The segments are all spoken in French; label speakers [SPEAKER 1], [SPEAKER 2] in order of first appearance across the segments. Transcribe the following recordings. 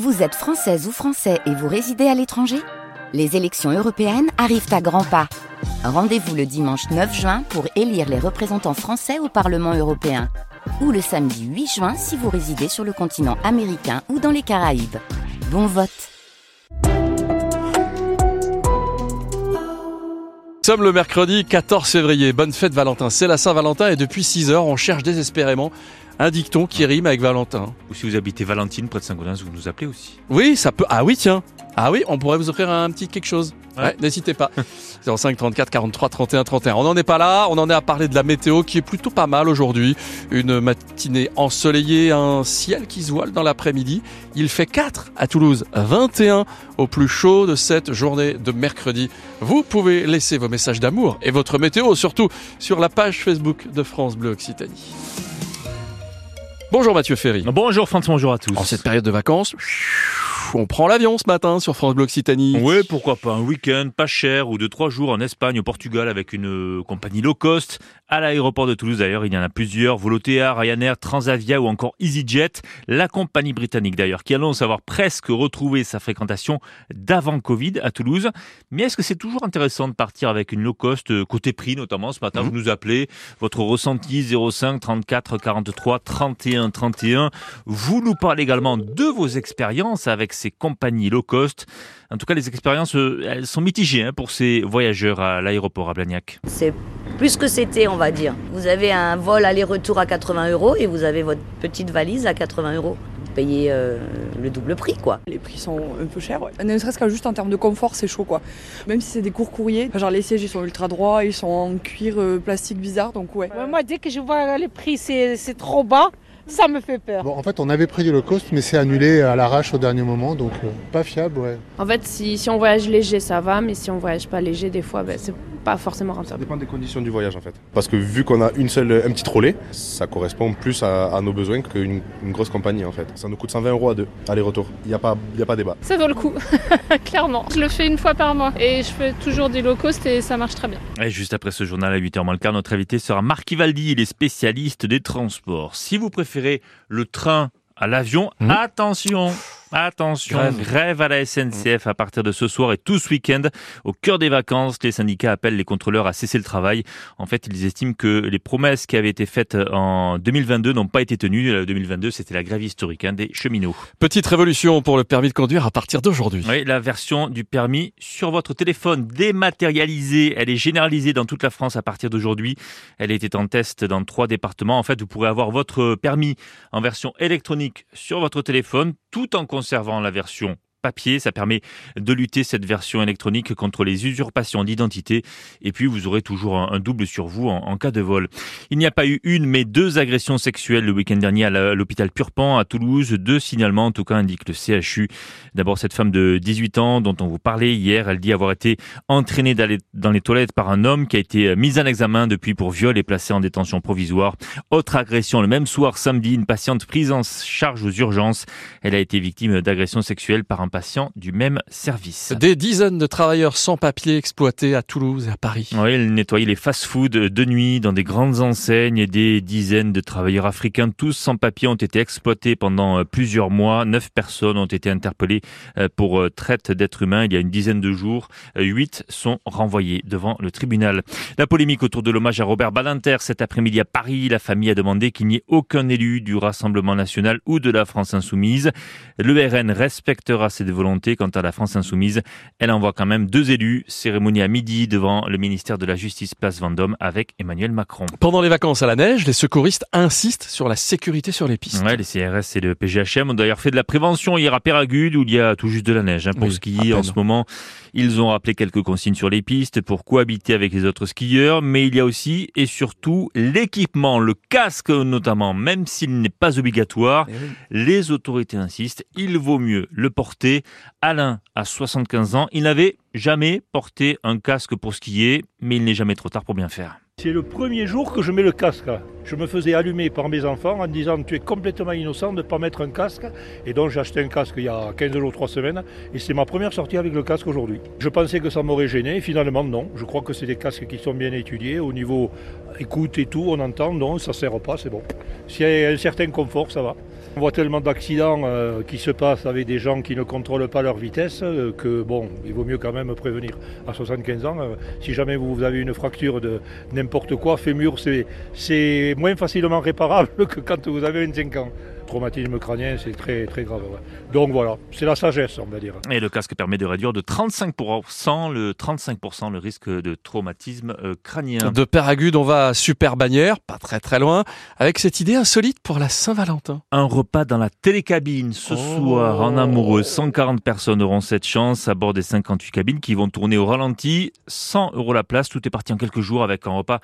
[SPEAKER 1] Vous êtes française ou français et vous résidez à l'étranger? Les élections européennes arrivent à grands pas. Rendez-vous le dimanche 9 juin pour élire les représentants français au Parlement européen. Ou le samedi 8 juin si vous résidez sur le continent américain ou dans les Caraïbes. Bon vote
[SPEAKER 2] Nous sommes le mercredi 14 février. Bonne fête Valentin. C'est la Saint-Valentin et depuis 6 heures, on cherche désespérément un dicton qui rime avec Valentin.
[SPEAKER 3] Ou si vous habitez Valentine près de Saint-Gaudens, vous nous appelez aussi.
[SPEAKER 2] Oui, ça peut. Ah oui, tiens. Ah oui, on pourrait vous offrir un petit quelque chose. Ouais,
[SPEAKER 3] Ouais.
[SPEAKER 2] n'hésitez pas. 05 34 43 31 31. On n'en est pas là, on en est à parler de la météo qui est plutôt pas mal aujourd'hui. Une matinée ensoleillée, un ciel qui se voile dans l'après-midi. Il fait 4 à Toulouse, 21 au plus chaud de cette journée de mercredi. Vous pouvez laisser vos messages d'amour et votre météo surtout sur la page Facebook de France Bleu Occitanie. Bonjour Mathieu Ferry.
[SPEAKER 3] Bonjour François, bonjour à tous.
[SPEAKER 2] En cette période de vacances, on prend l'avion ce matin sur France Bleu Occitanie.
[SPEAKER 3] Oui, pourquoi pas un week-end pas cher ou de trois jours en Espagne, au Portugal avec une euh, compagnie low cost. À l'aéroport de Toulouse d'ailleurs, il y en a plusieurs. Volotea, Ryanair, Transavia ou encore EasyJet. La compagnie britannique d'ailleurs qui annonce avoir presque retrouvé sa fréquentation d'avant Covid à Toulouse. Mais est-ce que c'est toujours intéressant de partir avec une low cost euh, côté prix notamment Ce matin,
[SPEAKER 2] Mhm.
[SPEAKER 3] vous nous appelez. Votre ressenti 05 34 43 31 31. Vous nous parlez également de vos expériences avec ces compagnies low cost. En tout cas, les expériences, euh, elles sont mitigées hein, pour ces voyageurs à l'aéroport à Blagnac.
[SPEAKER 4] C'est plus que c'était, on va dire. Vous avez un vol aller-retour à 80 euros et vous avez votre petite valise à 80 euros. Vous payez euh, le double prix, quoi.
[SPEAKER 5] Les prix sont un peu chers, ouais. Ne serait-ce qu'à juste en termes de confort, c'est chaud, quoi. Même si c'est des courts courriers, genre les sièges, ils sont ultra droits, ils sont en cuir euh, plastique bizarre, donc ouais.
[SPEAKER 6] Ouais, Moi, dès que je vois les prix, c'est trop bas, ça me fait peur.
[SPEAKER 7] Bon, en fait, on avait pris du low cost, mais c'est annulé à l'arrache au dernier moment, donc euh, pas fiable, ouais.
[SPEAKER 8] En fait, si, si on voyage léger, ça va, mais si on voyage pas léger, des fois, ben, c'est pas forcément
[SPEAKER 9] Ça
[SPEAKER 8] rentable.
[SPEAKER 9] dépend des conditions du voyage en fait. Parce que vu qu'on a une seule, un petit trolley, ça correspond plus à, à nos besoins qu'une une grosse compagnie en fait. Ça nous coûte 120 euros à deux, aller-retour. Il n'y a, pas- il y a pas débat.
[SPEAKER 10] Ça vaut le coup, clairement. Je le fais une fois par mois et je fais toujours des low cost et ça marche très bien.
[SPEAKER 3] Et juste après ce journal à 8h moins le quart, notre invité sera Marc Ivaldi, il est spécialiste des transports. Si vous préférez le train à l'avion,
[SPEAKER 2] Mhm.
[SPEAKER 3] attention Attention,
[SPEAKER 2] Grève.
[SPEAKER 3] grève. à la SNCF à partir de ce soir et tout ce week-end. Au cœur des vacances, les syndicats appellent les contrôleurs à cesser le travail. En fait, ils estiment que les promesses qui avaient été faites en 2022 n'ont pas été tenues. Euh, 2022, c'était la grève historique hein, des cheminots.
[SPEAKER 2] Petite révolution pour le permis de conduire à partir d'aujourd'hui.
[SPEAKER 3] Oui, la version du permis sur votre téléphone dématérialisée, elle est généralisée dans toute la France à partir d'aujourd'hui. Elle était en test dans trois départements. En fait, vous pourrez avoir votre permis en version électronique sur votre téléphone tout en conservant la version papier. Ça permet de lutter cette version électronique contre les usurpations d'identité. Et puis, vous aurez toujours un, double sur vous en, en cas de vol. Il n'y a pas eu une, mais deux agressions sexuelles le week-end dernier à l'hôpital Purpan à Toulouse. Deux signalements, en tout cas, indique le CHU. D'abord, cette femme de 18 ans dont on vous parlait hier, elle dit avoir été entraînée dans les toilettes par un homme qui a été mis en examen depuis pour viol et placé en détention provisoire. Autre agression le même soir, samedi, une patiente prise en charge aux urgences. Elle a été victime d'agression sexuelle par un patient du même service.
[SPEAKER 2] Des dizaines de travailleurs sans papier exploités à Toulouse et à Paris.
[SPEAKER 3] Oui, elle nettoyait les fast-foods de nuit dans des grandes enseignes et des dizaines de travailleurs africains, tous sans papier, ont été exploités pendant euh, plusieurs mois. Neuf personnes ont été interpellées euh, pour euh, traite d'êtres humains il y a une dizaine de jours. Huit sont renvoyés devant le tribunal. La polémique autour de l'hommage à Robert Badinter cet après-midi à Paris. La famille a demandé qu'il n'y ait aucun élu du Rassemblement national ou de la France insoumise. Le RN respectera cette volonté. Quant à la France insoumise, elle envoie quand même deux élus. Cérémonie à midi devant le ministère de la Justice, place Vendôme, avec Emmanuel Macron.
[SPEAKER 2] Pendant les vacances à la neige, les secouristes insistent sur la sécurité sur les pistes.
[SPEAKER 3] Ouais, les CRS et le PGHM ont d'ailleurs fait de la prévention hier à Péragude où il y a tout juste de la neige hein, pour
[SPEAKER 2] Oui, à
[SPEAKER 3] skier en ce moment. Ils ont rappelé quelques consignes sur les pistes pour cohabiter avec les autres skieurs, mais il y a aussi et surtout l'équipement, le casque notamment, même s'il n'est pas obligatoire.
[SPEAKER 2] Eh oui.
[SPEAKER 3] Les autorités insistent, il vaut mieux le porter. Alain a 75 ans, il n'avait jamais porté un casque pour skier, mais il n'est jamais trop tard pour bien faire.
[SPEAKER 11] C'est le premier jour que je mets le casque. Je me faisais allumer par mes enfants en disant tu es complètement innocent de ne pas mettre un casque. Et donc j'ai acheté un casque il y a 15 jours, 3 semaines. Et c'est ma première sortie avec le casque aujourd'hui. Je pensais que ça m'aurait gêné. Finalement non. Je crois que c'est des casques qui sont bien étudiés. Au niveau écoute et tout, on entend. Non, ça ne sert pas, c'est bon. S'il y a un certain confort, ça va. On voit tellement d'accidents euh, qui se passent avec des gens qui ne contrôlent pas leur vitesse euh, que bon, il vaut mieux quand même prévenir. À 75 ans, euh, si jamais vous avez une fracture de n'importe quoi, fémur, c'est- c'est moins facilement réparable que quand vous avez 25 ans. Traumatisme crânien, c'est très très grave. ouais. Donc voilà, c'est la sagesse, on va dire.
[SPEAKER 3] Et le casque permet de réduire de 35% le 35% le risque de traumatisme euh, crânien.
[SPEAKER 2] De Péragude, on va à Super Bagnères, pas très très loin, avec cette idée insolite pour la Saint-Valentin.
[SPEAKER 3] Un repas dans la télécabine ce
[SPEAKER 2] Oh.
[SPEAKER 3] soir en amoureux. 140 personnes auront cette chance à bord des 58 cabines qui vont tourner au ralenti. 100 euros la place. Tout est parti en quelques jours avec un repas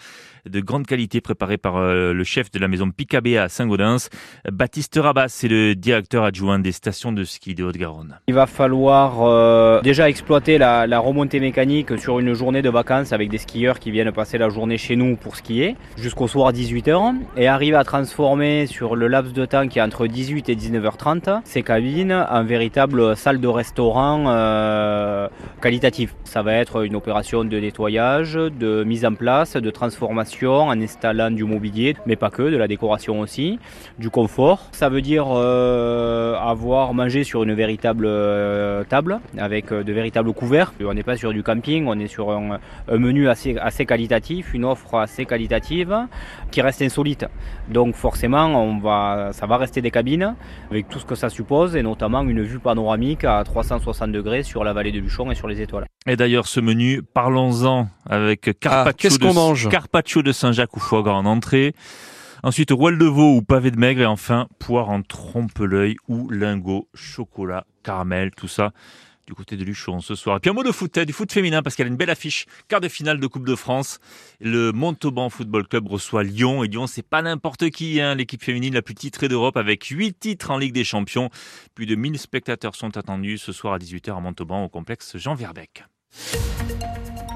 [SPEAKER 3] de grande qualité préparé par euh, le chef de la maison Picabéa à Saint-Gaudens. Baptiste Rabas, c'est le directeur adjoint des stations de ski de Haute-Garonne.
[SPEAKER 12] Il va falloir euh, déjà exploiter la, la remontée mécanique sur une journée de vacances avec des skieurs qui viennent passer la journée chez nous pour skier jusqu'au soir 18h et arriver à transformer sur le laps de temps qui est entre 18 et 19h30 ces cabines en véritable salle de restaurant euh, qualitative. Ça va être une opération de nettoyage, de mise en place, de transformation en installant du mobilier, mais pas que, de la décoration aussi, du confort. Ça veut dire euh, avoir mangé sur une véritable euh, table avec euh, de véritables couverts. On n'est pas sur du camping, on est sur un, un menu assez, assez qualitatif, une offre assez qualitative qui reste insolite. Donc forcément, on va, ça va rester des cabines avec tout ce que ça suppose et notamment une vue panoramique à 360 degrés sur la vallée de Luchon et sur les étoiles.
[SPEAKER 3] Et d'ailleurs, ce menu, parlons-en avec carpaccio,
[SPEAKER 2] Ah, qu'est-ce
[SPEAKER 3] de,
[SPEAKER 2] mange?
[SPEAKER 3] Carpaccio de Saint-Jacques ou foie gras en entrée. Ensuite, roelle de veau ou pavé de maigre. Et enfin, poire en trompe-l'œil ou lingot, chocolat, caramel, tout ça du côté de Luchon ce soir. Et puis un mot de foot, hein, du foot féminin, parce qu'elle a une belle affiche. Quart de finale de Coupe de France. Le Montauban Football Club reçoit Lyon. Et Lyon, c'est pas n'importe qui, hein, l'équipe féminine la plus titrée d'Europe, avec 8 titres en Ligue des Champions. Plus de 1000 spectateurs sont attendus ce soir à 18h à Montauban, au complexe Jean Verbeck.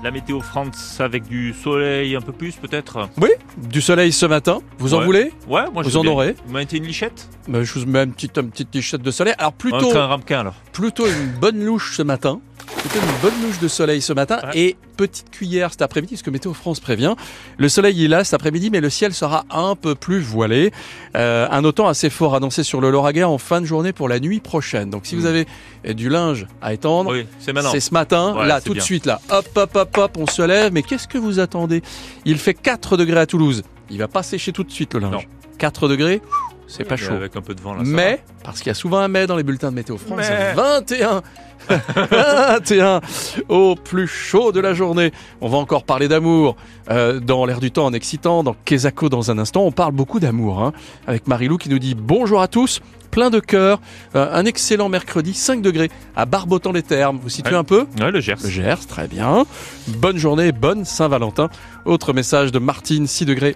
[SPEAKER 3] La météo France avec du soleil un peu plus peut-être
[SPEAKER 2] Oui, du soleil ce matin. Vous en
[SPEAKER 3] Ouais.
[SPEAKER 2] voulez?
[SPEAKER 3] Ouais, moi je
[SPEAKER 2] Vous en
[SPEAKER 3] bien.
[SPEAKER 2] aurez
[SPEAKER 3] Vous mettez une lichette?
[SPEAKER 2] Bah, Je vous mets une petite, une petite t-shirt de soleil. Alors
[SPEAKER 3] Un
[SPEAKER 2] plutôt,
[SPEAKER 3] train ramequin alors.
[SPEAKER 2] plutôt une bonne louche ce matin. Plutôt une bonne louche de soleil ce matin.
[SPEAKER 3] Ouais.
[SPEAKER 2] Et petite cuillère cet après-midi, ce que Météo France prévient. Le soleil il est là cet après-midi, mais le ciel sera un peu plus voilé. Euh, un autant assez fort annoncé sur le Lauragais en fin de journée pour la nuit prochaine. Donc si vous
[SPEAKER 3] Mm.
[SPEAKER 2] avez du linge à étendre,
[SPEAKER 3] Oui, c'est
[SPEAKER 2] ce matin,
[SPEAKER 3] Ouais,
[SPEAKER 2] là, tout de suite, là. Hop, hop, hop, hop, on se lève. Mais qu'est-ce que vous attendez? Il fait 4 degrés à Toulouse. Il va pas sécher tout de suite le linge.
[SPEAKER 3] Non.
[SPEAKER 2] 4 degrés, c'est pas chaud.
[SPEAKER 3] Avec un peu de vent là.
[SPEAKER 2] Mais, parce qu'il y a souvent un mais dans les bulletins de Météo France,
[SPEAKER 3] Mais.
[SPEAKER 2] 21 21 au plus chaud de la journée. On va encore parler d'amour euh, dans l'air du temps en excitant, dans Kesako dans un instant. On parle beaucoup d'amour hein, avec Marilou qui nous dit bonjour à tous. Plein de cœur, Euh, un excellent mercredi, 5 degrés à Barbotan les Thermes. Vous situez
[SPEAKER 3] Ouais.
[SPEAKER 2] un peu.
[SPEAKER 3] Ouais, le Gers.
[SPEAKER 2] le Gers, très bien. Bonne journée, bonne Saint-Valentin. Autre message de Martine, 6 degrés.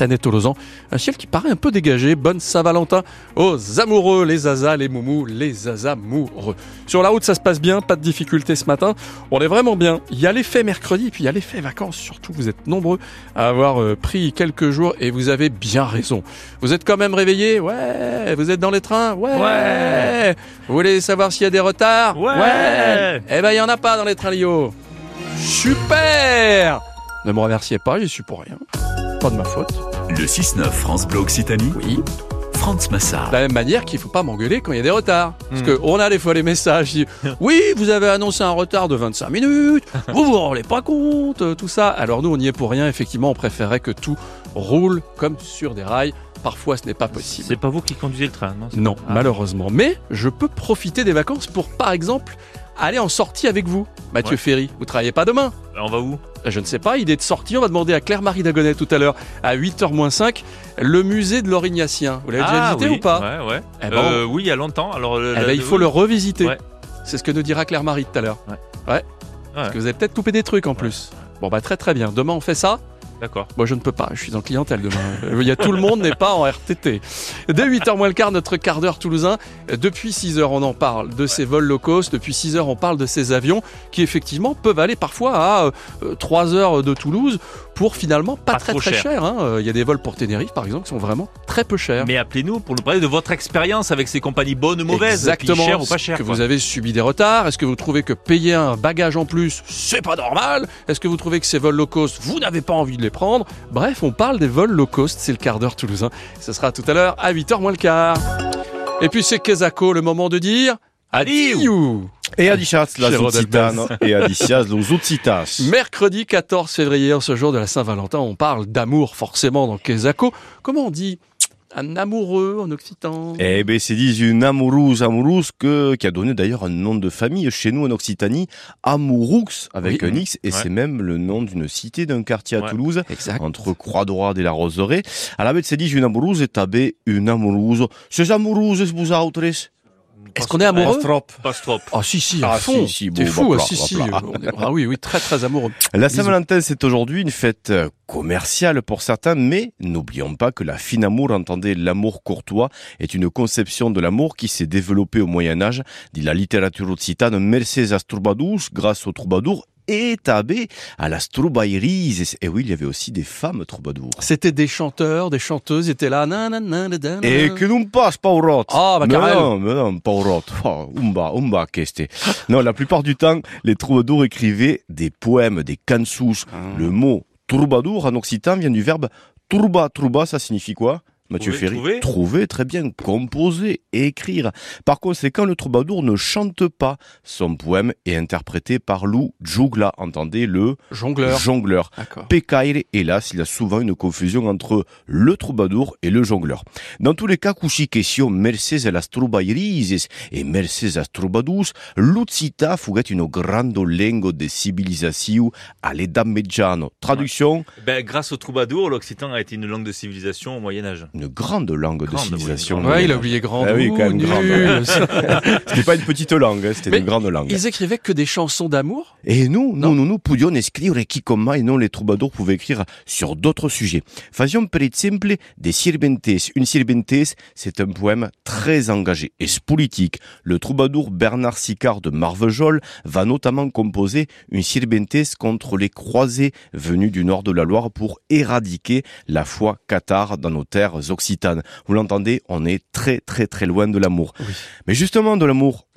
[SPEAKER 2] Castanet-Tolosan, un ciel qui paraît un peu dégagé. Bonne Saint-Valentin aux amoureux, les zazas, les moumous, les amoureux. Sur la route, ça se passe bien, pas de difficulté ce matin. On est vraiment bien. Il y a l'effet mercredi, et puis il y a l'effet vacances. Surtout, vous êtes nombreux à avoir euh, pris quelques jours et vous avez bien raison. Vous êtes quand même réveillés? Ouais. Vous êtes dans les trains? Ouais.
[SPEAKER 3] Ouais.
[SPEAKER 2] Vous voulez savoir s'il y a des retards?
[SPEAKER 3] Ouais.
[SPEAKER 2] Eh ben, il y en a pas dans les trains Lio. Super Ne me remerciez pas, j'y suis pour rien. Pas de ma faute.
[SPEAKER 13] Le 6-9 France Bleu Occitanie,
[SPEAKER 2] Oui.
[SPEAKER 13] France Massard.
[SPEAKER 2] De la même manière qu'il faut pas m'engueuler quand il y a des retards. Parce
[SPEAKER 3] Hmm.
[SPEAKER 2] que on a des fois les messages qui disent, Oui, vous avez annoncé un retard de 25 minutes, vous vous rendez pas compte, euh, tout ça. Alors nous, on n'y est pour rien. Effectivement, on préférait que tout roule comme sur des rails. Parfois, ce n'est pas possible.
[SPEAKER 3] C'est pas vous qui conduisez le train, non
[SPEAKER 2] Non,
[SPEAKER 3] Ah.
[SPEAKER 2] malheureusement. Mais je peux profiter des vacances pour, par exemple, aller en sortie avec vous. Mathieu
[SPEAKER 3] Ouais.
[SPEAKER 2] Ferry, vous travaillez pas demain?
[SPEAKER 3] On va où?
[SPEAKER 2] Je ne sais pas, idée de sortie, on va demander à Claire-Marie Dagonet tout à l'heure, à 8h-5, le musée de l'Orignacien. Vous l'avez déjà
[SPEAKER 3] Ah,
[SPEAKER 2] visité
[SPEAKER 3] oui.
[SPEAKER 2] ou pas?
[SPEAKER 3] Ouais, ouais.
[SPEAKER 2] Eh ben,
[SPEAKER 3] Euh, oui, il y a longtemps. Alors, le-
[SPEAKER 2] Eh ben, il faut
[SPEAKER 3] oui.
[SPEAKER 2] le revisiter.
[SPEAKER 3] Ouais.
[SPEAKER 2] C'est ce que nous dira Claire-Marie tout à l'heure.
[SPEAKER 3] Ouais.
[SPEAKER 2] Parce que vous avez peut-être coupé des trucs en plus. Bon bah très très bien. Demain on fait ça
[SPEAKER 3] D'accord.
[SPEAKER 2] Moi je ne peux pas, je suis en clientèle demain. Il y a tout le monde n'est pas en RTT. Dès 8h moins le quart, notre quart d'heure toulousain. Depuis 6h on en parle de ces vols low cost. Depuis 6h on parle de ces avions qui effectivement peuvent aller parfois à euh, 3 heures de Toulouse pour finalement pas,
[SPEAKER 3] Pas
[SPEAKER 2] très très
[SPEAKER 3] cher.
[SPEAKER 2] cher. hein. Euh, Il y a des vols pour Tenerife par exemple qui sont vraiment très peu chers.
[SPEAKER 3] Mais appelez-nous pour nous parler de votre expérience avec ces compagnies bonnes ou mauvaises.
[SPEAKER 2] Exactement.
[SPEAKER 3] Chères ou pas
[SPEAKER 2] Est-ce
[SPEAKER 3] chères.
[SPEAKER 2] Que
[SPEAKER 3] quoi.
[SPEAKER 2] vous avez subi des retards? Est-ce que vous trouvez que payer un bagage en plus, c'est pas normal? Est-ce que vous trouvez que ces vols low cost, vous n'avez pas envie de les les prendre. Bref, on parle des vols low cost, c'est le quart d'heure toulousain. Ce sera tout à l'heure à 8h moins le quart. Et puis c'est Kezako, le moment de dire adieu
[SPEAKER 14] Et adicias occitano
[SPEAKER 2] Benz.
[SPEAKER 14] et adicias occitas.
[SPEAKER 2] Mercredi 14 février, en ce jour de la Saint-Valentin, on parle d'amour forcément dans Kezako. Comment on dit un amoureux en occitan
[SPEAKER 14] Eh ben, c'est dit une amoureuse, amoureuse que, qui a donné d'ailleurs un nom de famille chez nous en Occitanie, Amouroux avec
[SPEAKER 2] Oui.
[SPEAKER 14] un X, et
[SPEAKER 2] Ouais.
[SPEAKER 14] c'est même le nom d'une cité, d'un quartier à
[SPEAKER 2] Ouais,
[SPEAKER 14] Toulouse,
[SPEAKER 2] exact.
[SPEAKER 14] entre Croix-Droite et la Roseraie. À la bête, c'est dit une amoureuse et tabé une amoureuse. Ces amoureuses, vous autres?
[SPEAKER 2] Est-ce qu'on est amoureux
[SPEAKER 14] Pas trop.
[SPEAKER 3] Pas trop.
[SPEAKER 2] Ah si si, à
[SPEAKER 14] Ah,
[SPEAKER 2] fond.
[SPEAKER 14] si, si,
[SPEAKER 2] T'es
[SPEAKER 14] bon,
[SPEAKER 2] fou,
[SPEAKER 14] bah,
[SPEAKER 2] ah, si
[SPEAKER 14] bah,
[SPEAKER 2] si. Ah oui oui, très très amoureux.
[SPEAKER 14] La. Saint-Valentin, c'est aujourd'hui une fête euh, commerciale pour certains, mais n'oublions pas que la fine amour, entendez l'amour courtois, est une conception de l'amour qui s'est développée au Moyen-Âge, dit la littérature occitane, Mercedes Troubadours, grâce aux troubadours, et tabé à la Stroubaïrise. Et oui, il y avait aussi des femmes troubadours.
[SPEAKER 2] C'était des chanteurs, des chanteuses, ils étaient là.
[SPEAKER 14] Et que nous passe, Paurot.
[SPEAKER 2] Ah, bah,
[SPEAKER 14] mais non, mais non, Paurot. Oh, umba, umba, qu'est-ce Non, la plupart du temps, les troubadours écrivaient des poèmes, des cansus.
[SPEAKER 2] Ah.
[SPEAKER 14] Le mot troubadour en occitan vient du verbe trouba. Trouba, ça signifie quoi? Mathieu
[SPEAKER 3] Trouver,
[SPEAKER 14] Ferry,
[SPEAKER 3] trouver.
[SPEAKER 14] très bien, composer, écrire. Par conséquent, le troubadour ne chante pas. Son poème est interprété par Lou Jugla, entendez le
[SPEAKER 2] Jongleur.
[SPEAKER 14] jongleur. Hélas, il y a souvent une confusion entre le troubadour et le jongleur. Dans tous les cas, cushi question merces a las troubairises et merces a troubadus, l'uccita fugat une grande lingua de civilisation à mediano. Traduction,
[SPEAKER 3] Ben, grâce au troubadour, l'occitan a été une langue de civilisation au Moyen-Âge.
[SPEAKER 14] Une grande langue de
[SPEAKER 3] Grande,
[SPEAKER 14] civilisation.
[SPEAKER 3] oui,
[SPEAKER 2] Ouais, il a oublié grand.
[SPEAKER 14] Ah oui, quand même grande. C'était pas une petite langue, hein, c'était une grande langue.
[SPEAKER 2] Ils écrivaient que des chansons d'amour?
[SPEAKER 14] Et nous, nous, nous, nous pouvions écrire qui comme et non les troubadours pouvaient écrire sur d'autres sujets. Faisions per exemple des sirventes. Une sirventes, c'est un poème très engagé et politique. Le troubadour Bernard Sicard de Marvejol va notamment composer une sirventes contre les croisés venus du nord de la Loire pour éradiquer la foi cathare dans nos terres occitanes. Vous l'entendez, on est très très très loin de l'amour. Mais justement de l'amour,